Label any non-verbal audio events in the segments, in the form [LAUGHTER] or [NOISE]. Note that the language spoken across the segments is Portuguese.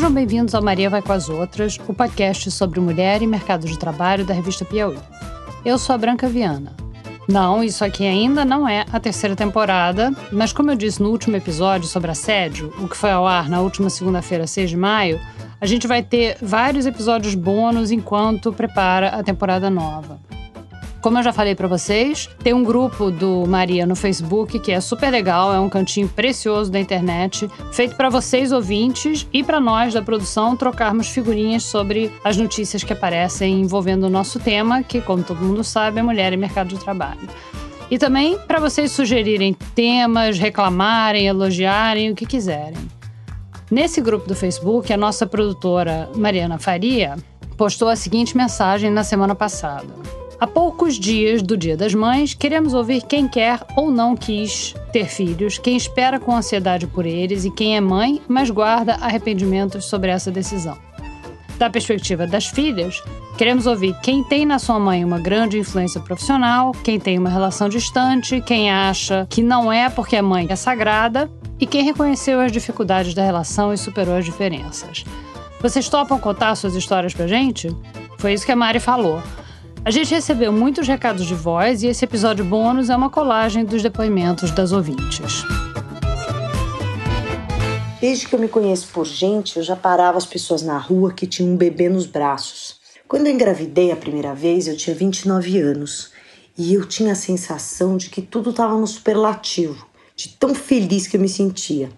Sejam bem-vindos ao Maria Vai com as Outras, o podcast sobre mulher e mercado de trabalho da revista Piauí. Eu sou a Branca Viana. Não, isso aqui ainda não é a terceira temporada, mas como eu disse no último episódio sobre assédio, o que foi ao ar na última segunda-feira, 6 de maio, a gente vai ter vários episódios bônus enquanto prepara a temporada nova. Como eu já falei para vocês, tem um grupo do Maria no Facebook que é super legal, é um cantinho precioso da internet, feito para vocês ouvintes e para nós da produção trocarmos figurinhas sobre as notícias que aparecem envolvendo o nosso tema, que como todo mundo sabe, é mulher e mercado de trabalho. E também para vocês sugerirem temas, reclamarem, elogiarem, o que quiserem. Nesse grupo do Facebook, a nossa produtora Mariana Faria postou a seguinte mensagem na semana passada. Há poucos dias do Dia das Mães, queremos ouvir quem quer ou não quis ter filhos, quem espera com ansiedade por eles e quem é mãe, mas guarda arrependimentos sobre essa decisão. Da perspectiva das filhas, queremos ouvir quem tem na sua mãe uma grande influência profissional, quem tem uma relação distante, quem acha que não é porque a mãe é sagrada e quem reconheceu as dificuldades da relação e superou as diferenças. Vocês topam contar suas histórias pra gente? Foi isso que a Mari falou. A gente recebeu muitos recados de voz e esse episódio bônus é uma colagem dos depoimentos das ouvintes. Desde que eu me conheço por gente, eu já parava as pessoas na rua que tinham um bebê nos braços. Quando eu engravidei a primeira vez, eu tinha 29 anos e eu tinha a sensação de que tudo estava no superlativo, de tão feliz que eu me sentia.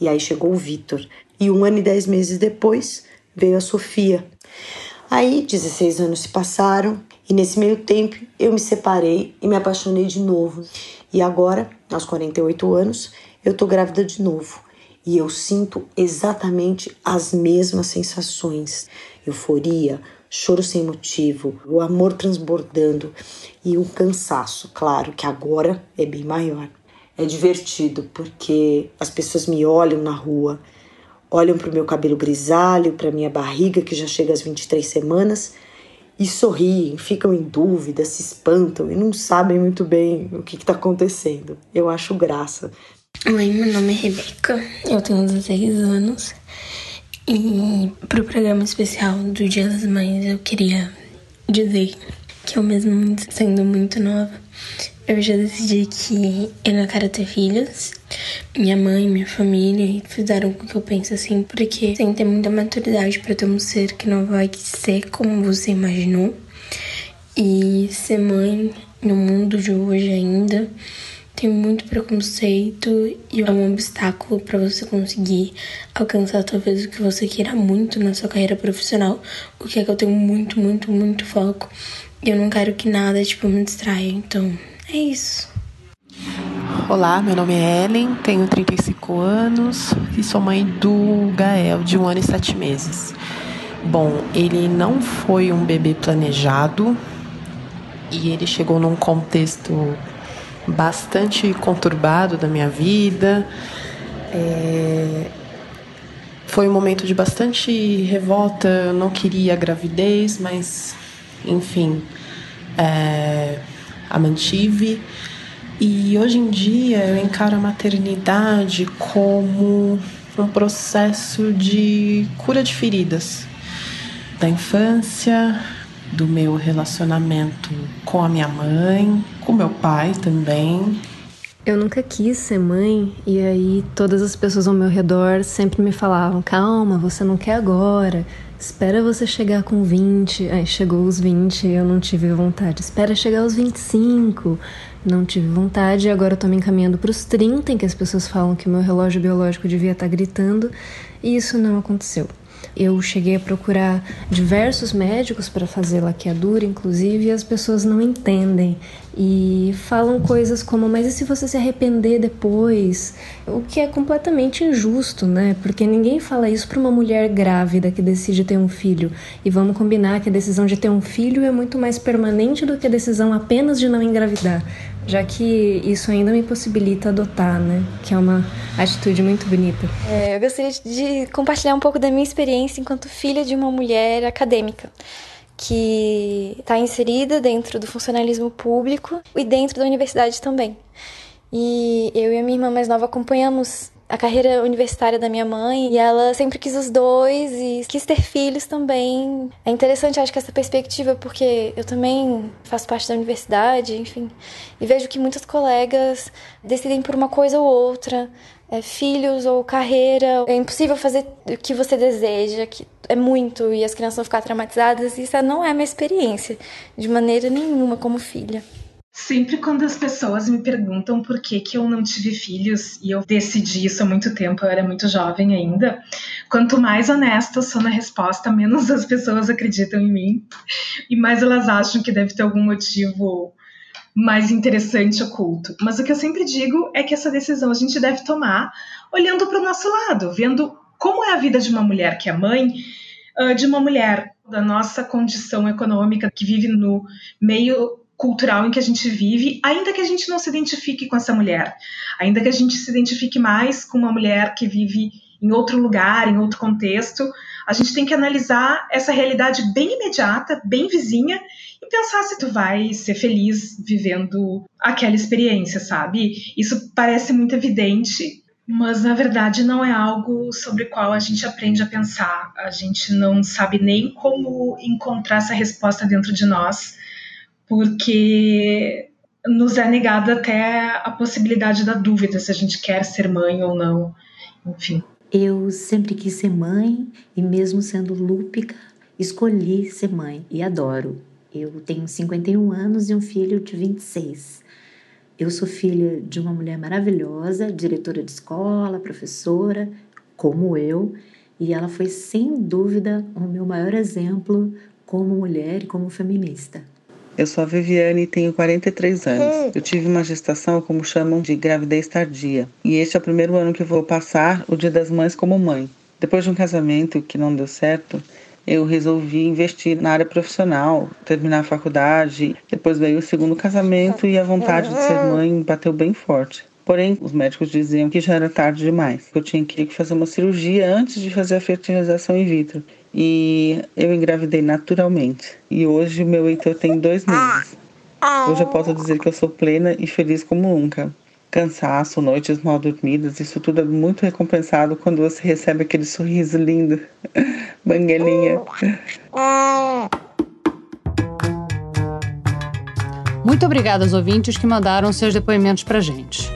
E aí chegou o Vitor, e um ano e dez meses depois veio a Sofia. Aí 16 anos se passaram e nesse meio tempo eu me separei e me apaixonei de novo. E agora, aos 48 anos, eu tô grávida de novo. E eu sinto exatamente as mesmas sensações: euforia, choro sem motivo, o amor transbordando e o cansaço, claro, que agora é bem maior. É divertido porque as pessoas me olham na rua, olham para o meu cabelo grisalho, para minha barriga que já chega às 23 semanas e sorriem, ficam em dúvida, se espantam e não sabem muito bem o que está acontecendo. Eu acho graça. Oi, meu nome é Rebeca, eu tenho 16 anos e para o programa especial do Dia das Mães eu queria dizer que eu mesmo sendo muito nova, eu já decidi que eu não quero ter filhos. Minha mãe, minha família fizeram o que eu penso assim, porque sem ter muita maturidade para ter um ser que não vai ser como você imaginou. E ser mãe no mundo de hoje ainda tem muito preconceito e é um obstáculo para você conseguir alcançar talvez o que você queira muito na sua carreira profissional, o que é que eu tenho muito, muito, muito foco. E eu não quero que nada tipo me distraia, então é isso. Olá, meu nome é Ellen, tenho 35 anos e sou mãe do Gael, de um ano e sete meses. Bom, ele não foi um bebê planejado e ele chegou num contexto bastante conturbado da minha vida. É... Foi um momento de bastante revolta. Eu não queria gravidez, mas enfim, é a mantive. E hoje em dia eu encaro a maternidade como um processo de cura de feridas da infância, do meu relacionamento com a minha mãe, com meu pai também. Eu nunca quis ser mãe e aí todas as pessoas ao meu redor sempre me falavam: "Calma, você não quer agora. Espera você chegar com 20. Aí chegou os 20 eu não tive vontade. Espera chegar aos 25. Não tive vontade. Agora eu tô me encaminhando pros 30, em que as pessoas falam que meu relógio biológico devia estar tá gritando. E isso não aconteceu. Eu cheguei a procurar diversos médicos para fazer laqueadura, inclusive, e as pessoas não entendem e falam coisas como: mas e se você se arrepender depois? O que é completamente injusto, né? Porque ninguém fala isso para uma mulher grávida que decide ter um filho. E vamos combinar que a decisão de ter um filho é muito mais permanente do que a decisão apenas de não engravidar já que isso ainda me possibilita adotar, né? Que é uma atitude muito bonita. É, eu gostaria de compartilhar um pouco da minha experiência enquanto filha de uma mulher acadêmica que está inserida dentro do funcionalismo público e dentro da universidade também. E eu e a minha irmã mais nova acompanhamos a carreira universitária da minha mãe e ela sempre quis os dois e quis ter filhos também. É interessante, acho que essa perspectiva, porque eu também faço parte da universidade, enfim, e vejo que muitas colegas decidem por uma coisa ou outra. É, filhos ou carreira, é impossível fazer o que você deseja, que é muito e as crianças vão ficar traumatizadas. Isso não é minha experiência, de maneira nenhuma, como filha. Sempre quando as pessoas me perguntam por que, que eu não tive filhos, e eu decidi isso há muito tempo, eu era muito jovem ainda, quanto mais honesta eu sou na resposta, menos as pessoas acreditam em mim, e mais elas acham que deve ter algum motivo mais interessante oculto. Mas o que eu sempre digo é que essa decisão a gente deve tomar olhando para o nosso lado, vendo como é a vida de uma mulher que é mãe, ah, de uma mulher da nossa condição econômica que vive no meio cultural em que a gente vive, ainda que a gente não se identifique com essa mulher, ainda que a gente se identifique mais com uma mulher que vive em outro lugar, em outro contexto, a gente tem que analisar essa realidade bem imediata, bem vizinha e pensar se tu vai ser feliz vivendo aquela experiência, sabe? Isso parece muito evidente, mas na verdade não é algo sobre o qual a gente aprende a pensar. A gente não sabe nem como encontrar essa resposta dentro de nós porque nos é negada até a possibilidade da dúvida se a gente quer ser mãe ou não, enfim. Eu sempre quis ser mãe e mesmo sendo lúpica, escolhi ser mãe e adoro. Eu tenho 51 anos e um filho de 26. Eu sou filha de uma mulher maravilhosa, diretora de escola, professora, como eu, e ela foi sem dúvida o meu maior exemplo como mulher e como feminista. Eu sou a Viviane e tenho 43 anos. Eu tive uma gestação, como chamam, de gravidez tardia. E este é o primeiro ano que vou passar o Dia das Mães como mãe. Depois de um casamento que não deu certo, eu resolvi investir na área profissional, terminar a faculdade. Depois veio o segundo casamento e a vontade de ser mãe bateu bem forte. Porém, os médicos diziam que já era tarde demais. Eu tinha que fazer uma cirurgia antes de fazer a fertilização in vitro e eu engravidei naturalmente. E hoje o meu Heitor tem dois meses. Hoje eu posso dizer que eu sou plena e feliz como nunca. Cansaço, noites mal dormidas, isso tudo é muito recompensado quando você recebe aquele sorriso lindo. [LAUGHS] Banguelinha. Muito obrigada aos ouvintes que mandaram seus depoimentos pra gente.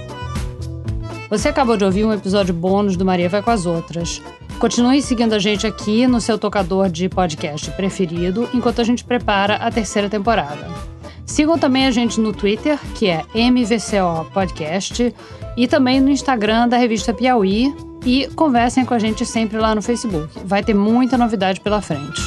Você acabou de ouvir um episódio bônus do Maria Vai com as Outras. Continue seguindo a gente aqui no seu tocador de podcast preferido enquanto a gente prepara a terceira temporada. Sigam também a gente no Twitter, que é MVCO Podcast, e também no Instagram da revista Piauí. E conversem com a gente sempre lá no Facebook. Vai ter muita novidade pela frente.